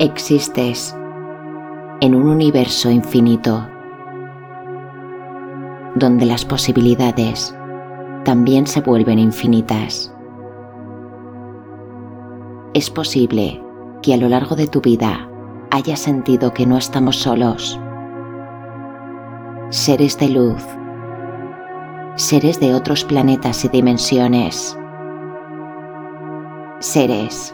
Existes en un universo infinito donde las posibilidades también se vuelven infinitas. Es posible que a lo largo de tu vida hayas sentido que no estamos solos. Seres de luz, seres de otros planetas y dimensiones, seres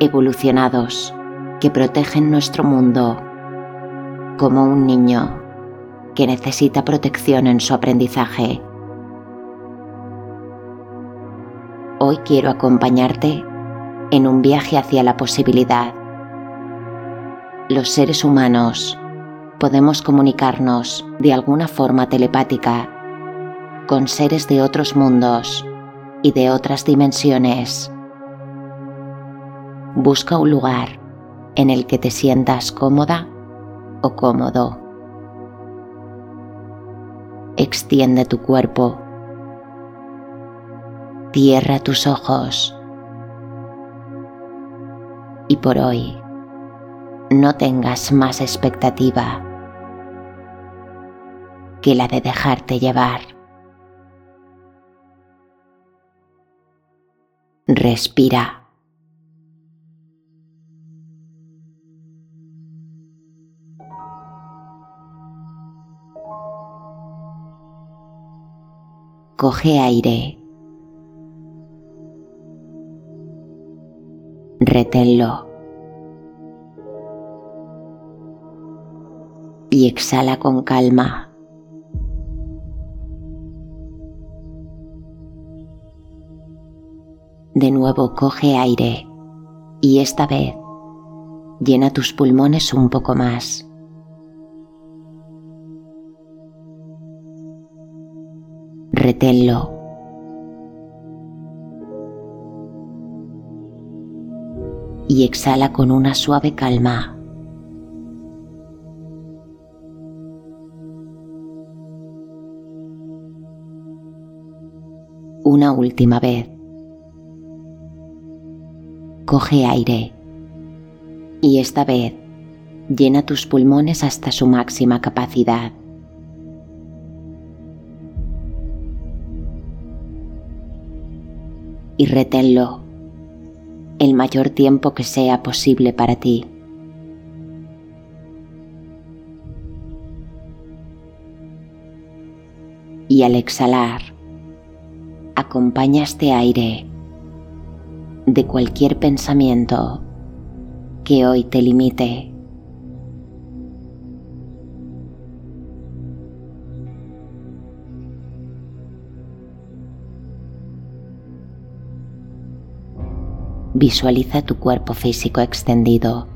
evolucionados que protegen nuestro mundo como un niño que necesita protección en su aprendizaje. Hoy quiero acompañarte en un viaje hacia la posibilidad. Los seres humanos podemos comunicarnos de alguna forma telepática con seres de otros mundos y de otras dimensiones. Busca un lugar en el que te sientas cómoda o cómodo. Extiende tu cuerpo. Cierra tus ojos. Y por hoy, no tengas más expectativa que la de dejarte llevar. Respira. Coge aire. Reténlo. Y exhala con calma. De nuevo coge aire y esta vez llena tus pulmones un poco más. Y exhala con una suave calma. Una última vez. Coge aire y esta vez llena tus pulmones hasta su máxima capacidad. Y reténlo el mayor tiempo que sea posible para ti. Y al exhalar, acompaña este aire de cualquier pensamiento que hoy te limite. Visualiza tu cuerpo físico extendido.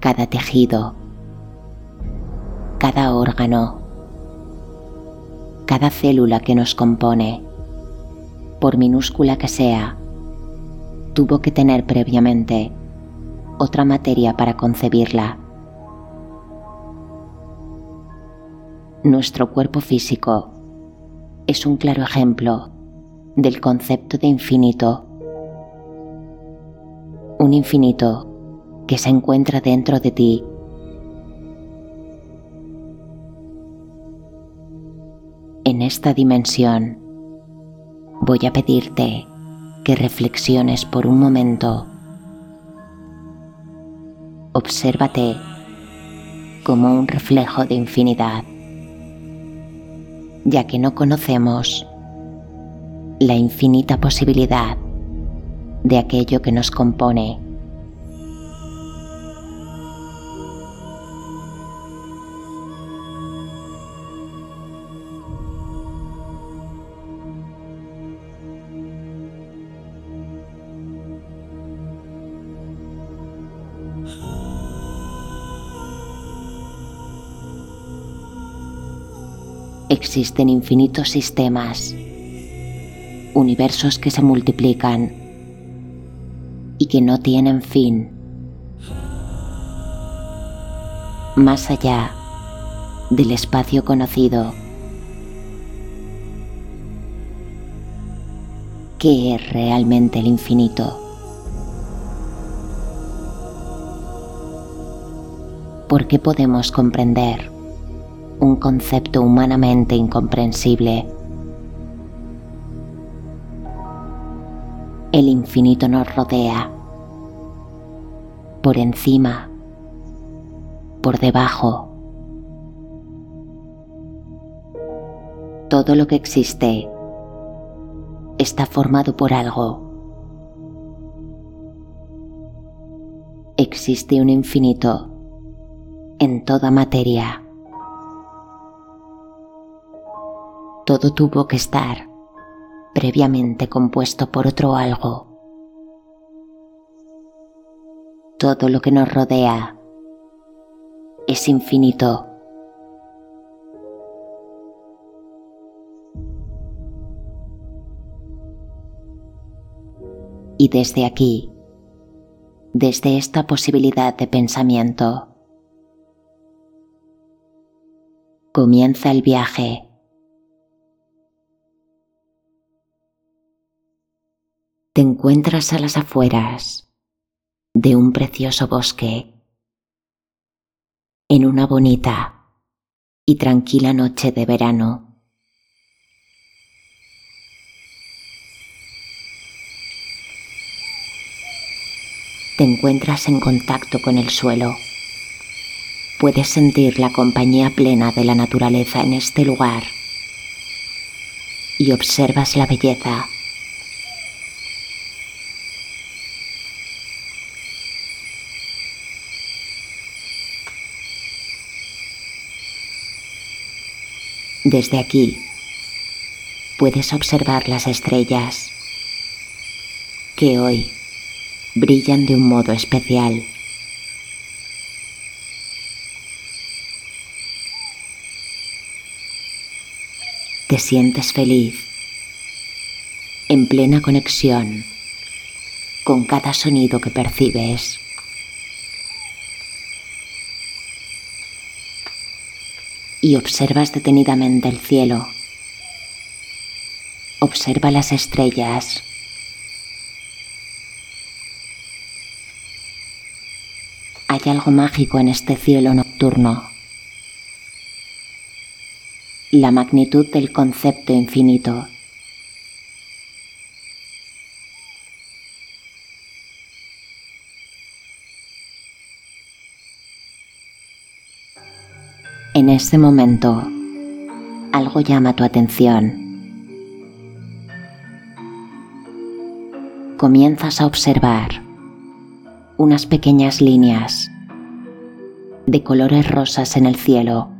Cada tejido, cada órgano, cada célula que nos compone, por minúscula que sea, tuvo que tener previamente otra materia para concebirla. Nuestro cuerpo físico es un claro ejemplo del concepto de infinito. Un infinito que se encuentra dentro de ti. En esta dimensión voy a pedirte que reflexiones por un momento. Obsérvate como un reflejo de infinidad ya que no conocemos la infinita posibilidad de aquello que nos compone. Existen infinitos sistemas, universos que se multiplican y que no tienen fin. Más allá del espacio conocido, qué es realmente el infinito. ¿Por qué podemos comprender un concepto humanamente incomprensible? El infinito nos rodea, por encima, por debajo. Todo lo que existe está formado por algo. Existe un infinito en toda materia. Todo tuvo que estar previamente compuesto por otro algo. Todo lo que nos rodea es infinito. Y desde aquí, desde esta posibilidad de pensamiento, comienza el viaje. Te encuentras a las afueras de un precioso bosque, en una bonita y tranquila noche de verano. te encuentras en contacto con el suelo. Puedes sentir la compañía plena de la naturaleza en este lugar y observas la belleza. Desde aquí puedes observar las estrellas que hoy brillan de un modo especial. Te sientes feliz, en plena conexión con cada sonido que percibes. Y observas detenidamente el cielo. Observa las estrellas. Hay algo mágico en este cielo nocturno. La magnitud del concepto infinito. En ese momento, algo llama tu atención. Comienzas a observar unas pequeñas líneas de colores rosas en el cielo.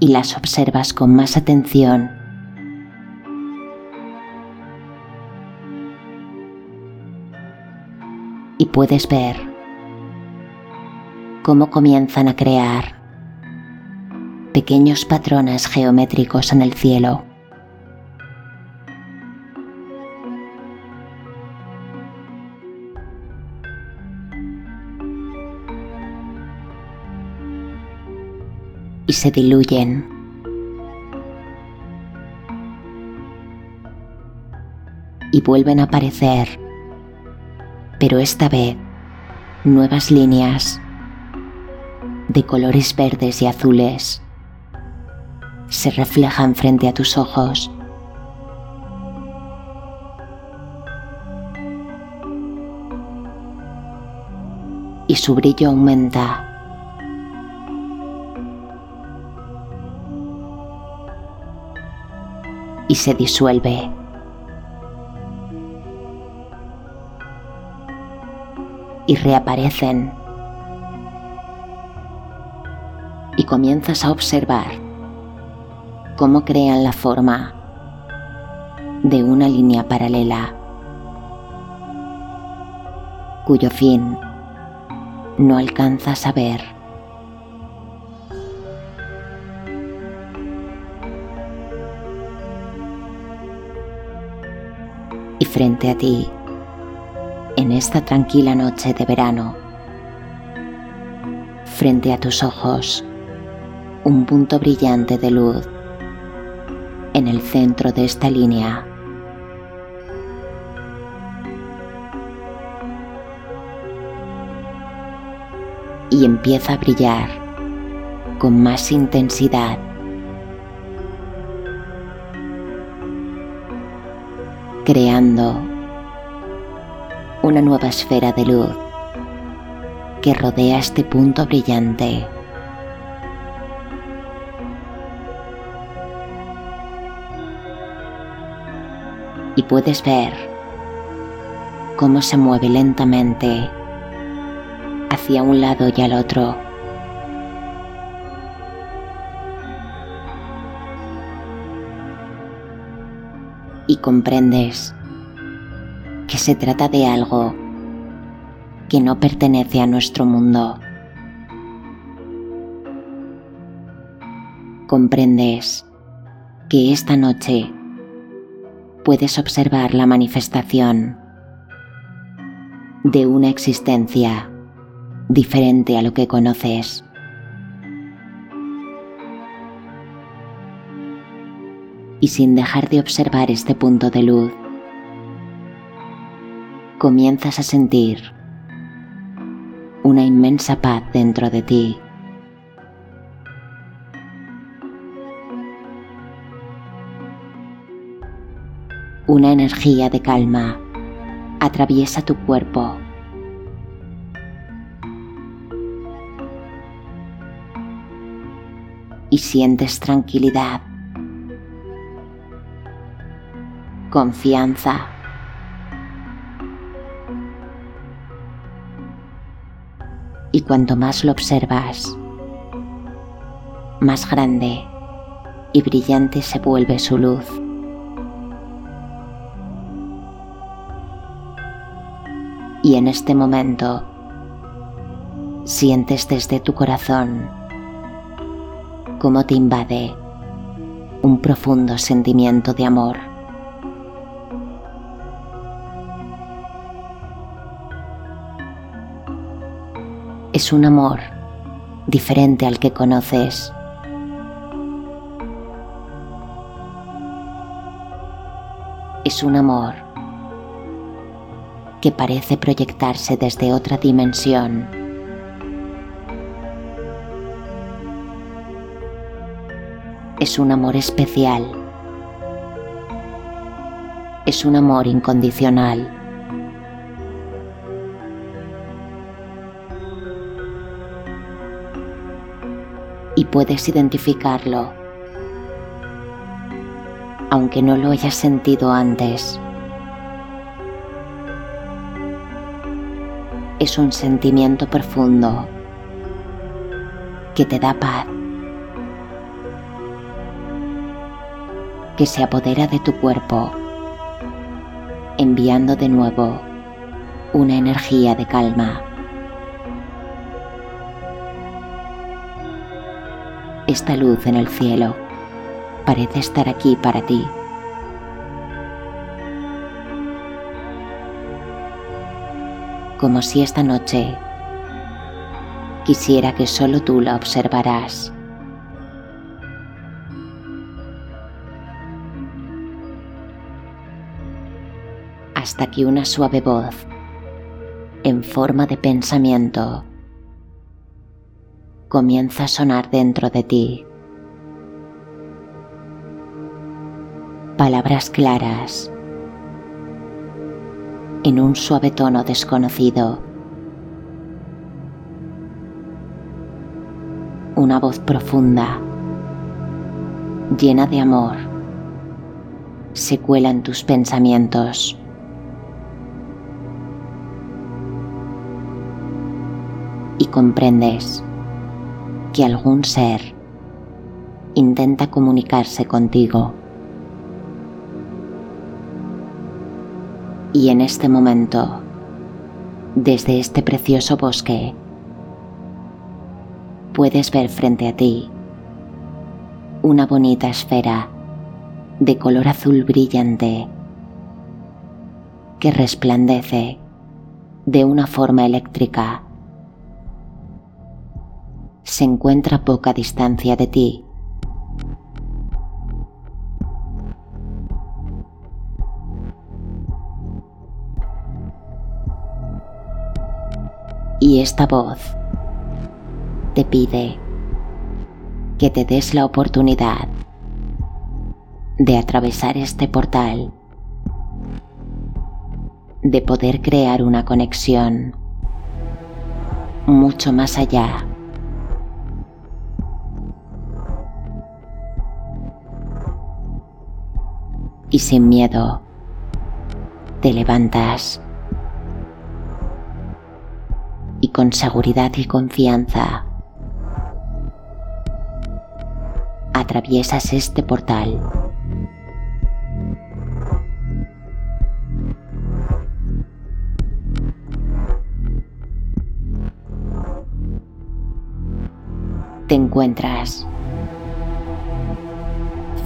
Y las observas con más atención. Y puedes ver cómo comienzan a crear pequeños patrones geométricos en el cielo. y se diluyen. Y vuelven a aparecer, pero esta vez nuevas líneas de colores verdes y azules se reflejan frente a tus ojos. Y su brillo aumenta y se disuelve. Y reaparecen. Comienzas a observar cómo crean la forma de una línea paralela cuyo fin no alcanzas a ver. frente a ti, en esta tranquila noche de verano, frente a tus ojos, un punto brillante de luz en el centro de esta línea. Y empieza a brillar con más intensidad. creando una nueva esfera de luz que rodea este punto brillante. Y puedes ver cómo se mueve lentamente hacia un lado y al otro. Y comprendes que se trata de algo que no pertenece a nuestro mundo. Comprendes que esta noche puedes observar la manifestación de una existencia diferente a lo que conoces. Y sin dejar de observar este punto de luz, comienzas a sentir una inmensa paz dentro de ti. Una energía de calma atraviesa tu cuerpo. Y sientes tranquilidad, confianza y cuanto más lo observas, más grande y brillante se vuelve su luz. Y en este momento sientes desde tu corazón cómo te invade un profundo sentimiento de amor. es un amor diferente al que conoces. Es un amor que parece proyectarse desde otra dimensión. Es un amor especial. Es un amor incondicional. y puedes identificarlo, aunque no lo hayas sentido antes. Es un sentimiento profundo que te da paz, que se apodera de tu cuerpo, enviando de nuevo una energía de calma. Esta luz en el cielo parece estar aquí para ti. Como si esta noche quisiera que solo tú la observarás. Hasta que una suave voz, en forma de pensamiento, comienza a sonar dentro de ti. Palabras claras en un suave tono desconocido. Una voz profunda, llena de amor, se cuela en tus pensamientos. Y comprendes que algún ser intenta comunicarse contigo. Y en este momento, desde este precioso bosque, puedes ver frente a ti una bonita esfera de color azul brillante que resplandece de una forma eléctrica se encuentra a poca distancia de ti. Esta voz te pide que te des la oportunidad de atravesar este portal, de poder crear una conexión mucho más allá. Y sin miedo, te levantas con seguridad y confianza atraviesas este portal. Te encuentras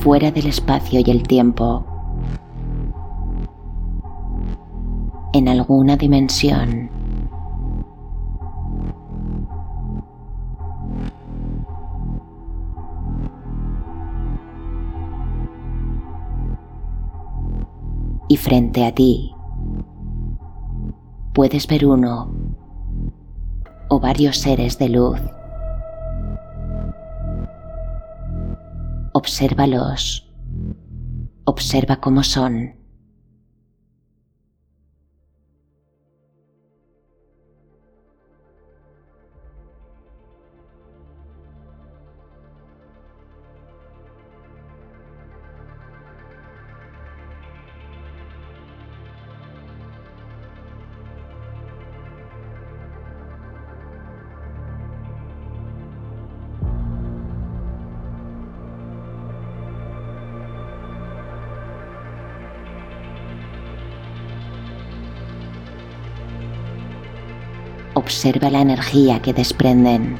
fuera del espacio y el tiempo, en alguna dimensión. Y frente a ti puedes ver uno o varios seres de luz. Obsérvalos. Observa cómo son. Observa la energía que desprenden.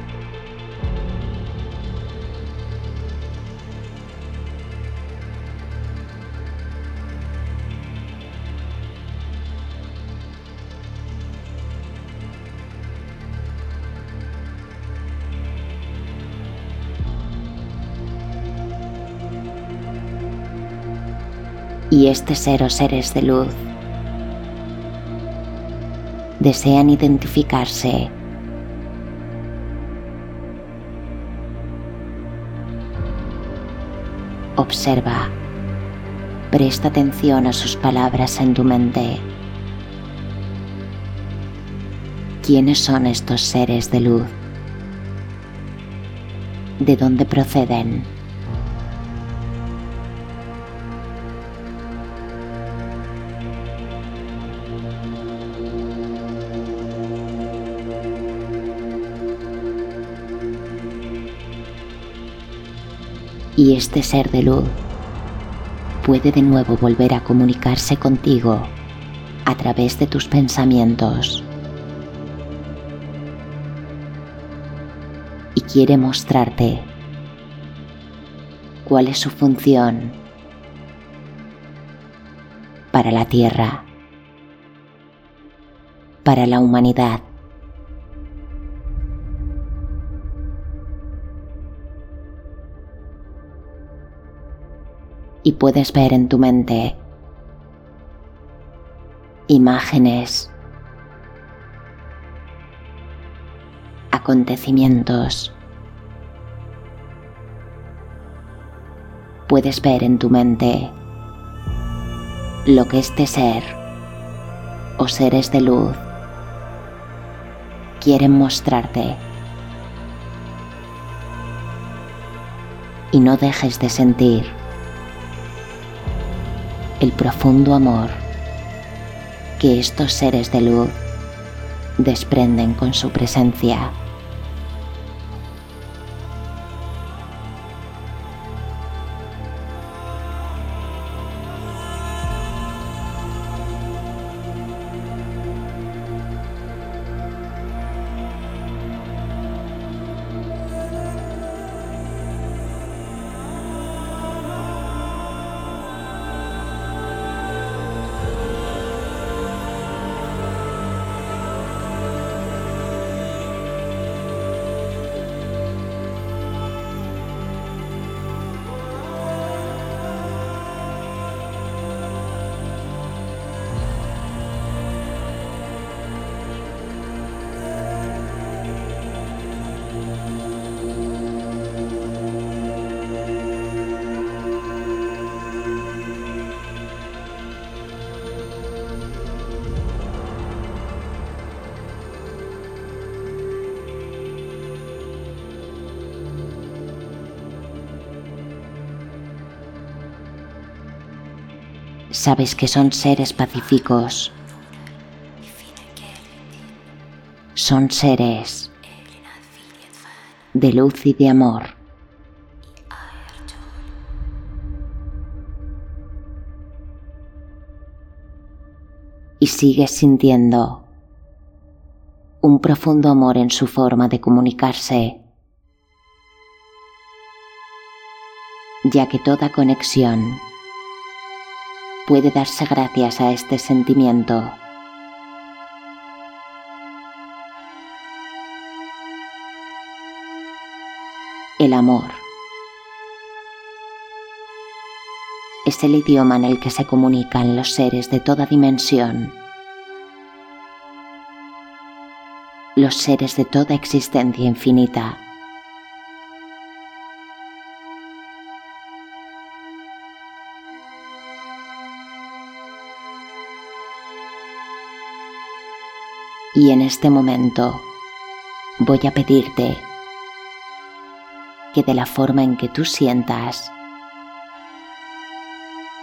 Y este ser o seres de luz desean identificarse. Observa. Presta atención a sus palabras en tu mente. ¿Quiénes son estos seres de luz? ¿De dónde proceden? Y este ser de luz puede de nuevo volver a comunicarse contigo a través de tus pensamientos. Y quiere mostrarte cuál es su función para la Tierra, para la humanidad. Y puedes ver en tu mente imágenes, acontecimientos. Puedes ver en tu mente lo que este ser o seres de luz quieren mostrarte. Y no dejes de sentir el profundo amor que estos seres de luz desprenden con su presencia. Sabes que son seres pacíficos. Son seres de luz y de amor. Y sigues sintiendo un profundo amor en su forma de comunicarse, ya que toda conexión puede darse gracias a este sentimiento. El amor es el idioma en el que se comunican los seres de toda dimensión, los seres de toda existencia infinita. Y en este momento voy a pedirte que de la forma en que tú sientas,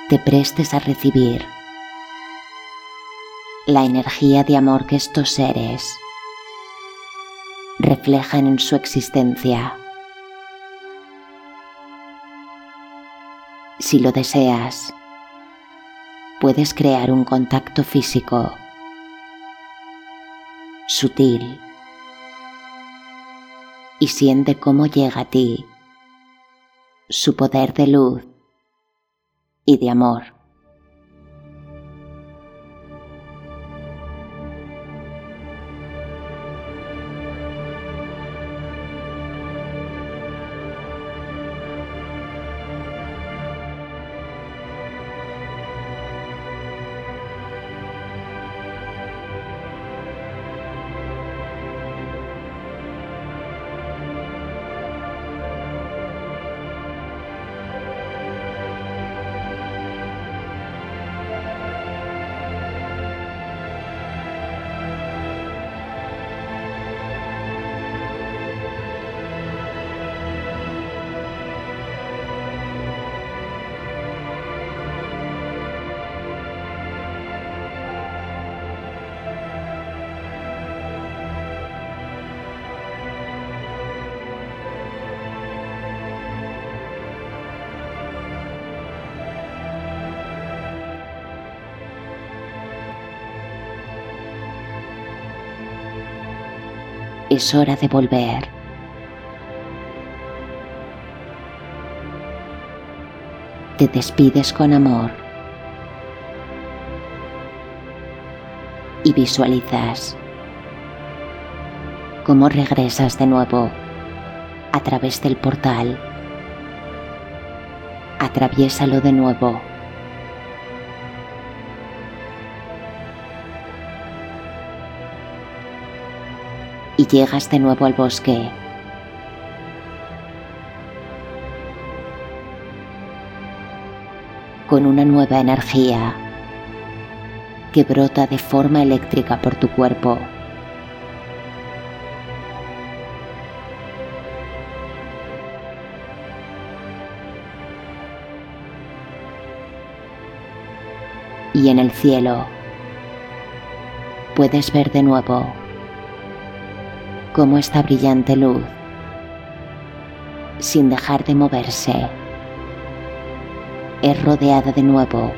te prestes a recibir la energía de amor que estos seres reflejan en su existencia. Si lo deseas, puedes crear un contacto físico sutil y siente cómo llega a ti su poder de luz y de amor. Es hora de volver. Te despides con amor y visualizas cómo regresas de nuevo a través del portal. Atraviésalo de nuevo. Y llegas de nuevo al bosque. Con una nueva energía que brota de forma eléctrica por tu cuerpo. Y en el cielo puedes ver de nuevo como esta brillante luz, sin dejar de moverse, es rodeada de nuevo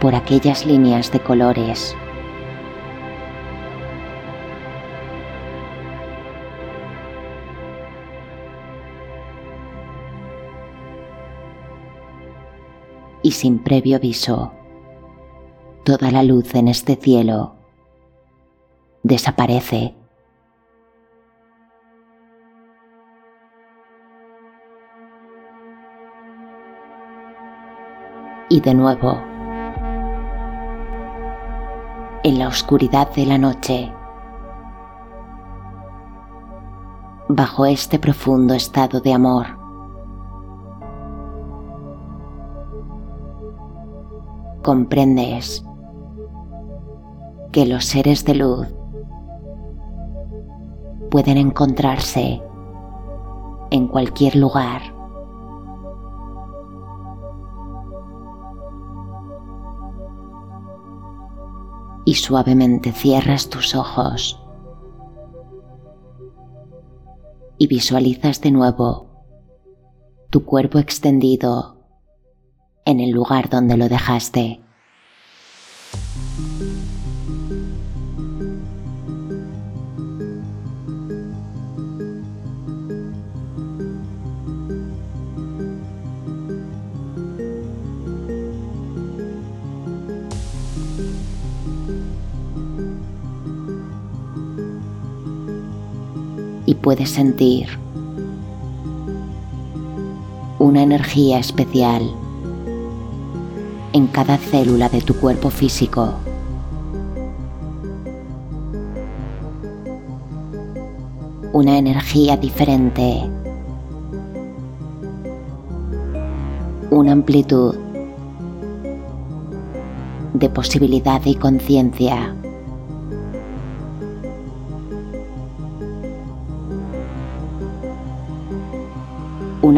por aquellas líneas de colores. Y sin previo aviso, toda la luz en este cielo desaparece y de nuevo en la oscuridad de la noche, bajo este profundo estado de amor. Comprendes que los seres de luz pueden encontrarse en cualquier lugar y suavemente cierras tus ojos y visualizas de nuevo tu cuerpo extendido en el lugar donde lo dejaste. Y puedes sentir una energía especial en cada célula de tu cuerpo físico. Una energía diferente. Una amplitud de posibilidad y conciencia.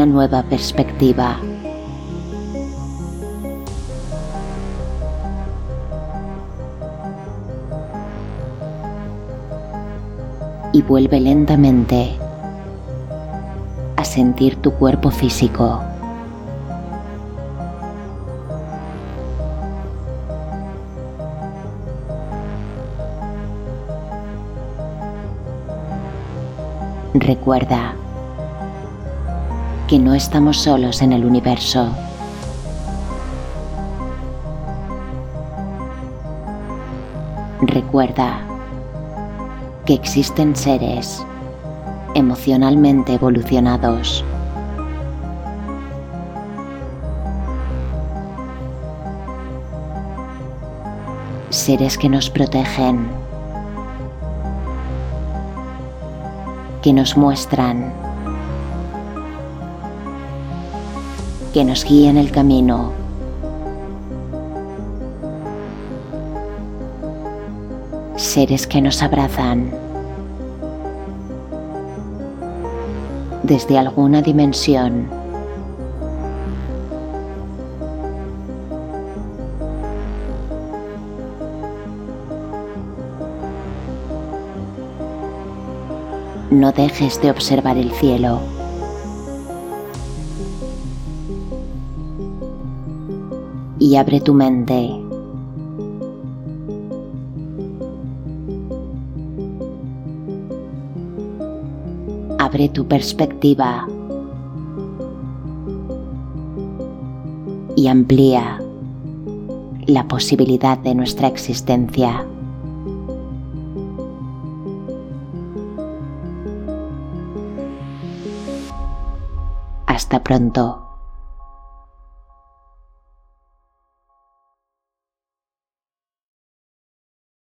Una nueva perspectiva. y vuelve lentamente a sentir tu cuerpo físico. Recuerda que no estamos solos en el universo. Recuerda que existen seres emocionalmente evolucionados. Seres que nos protegen, que nos muestran, que nos guían el camino seres que nos abrazan desde alguna dimensión. No dejes de observar el cielo. Abre tu mente abre tu perspectiva y amplía la posibilidad de nuestra existencia. Hasta pronto.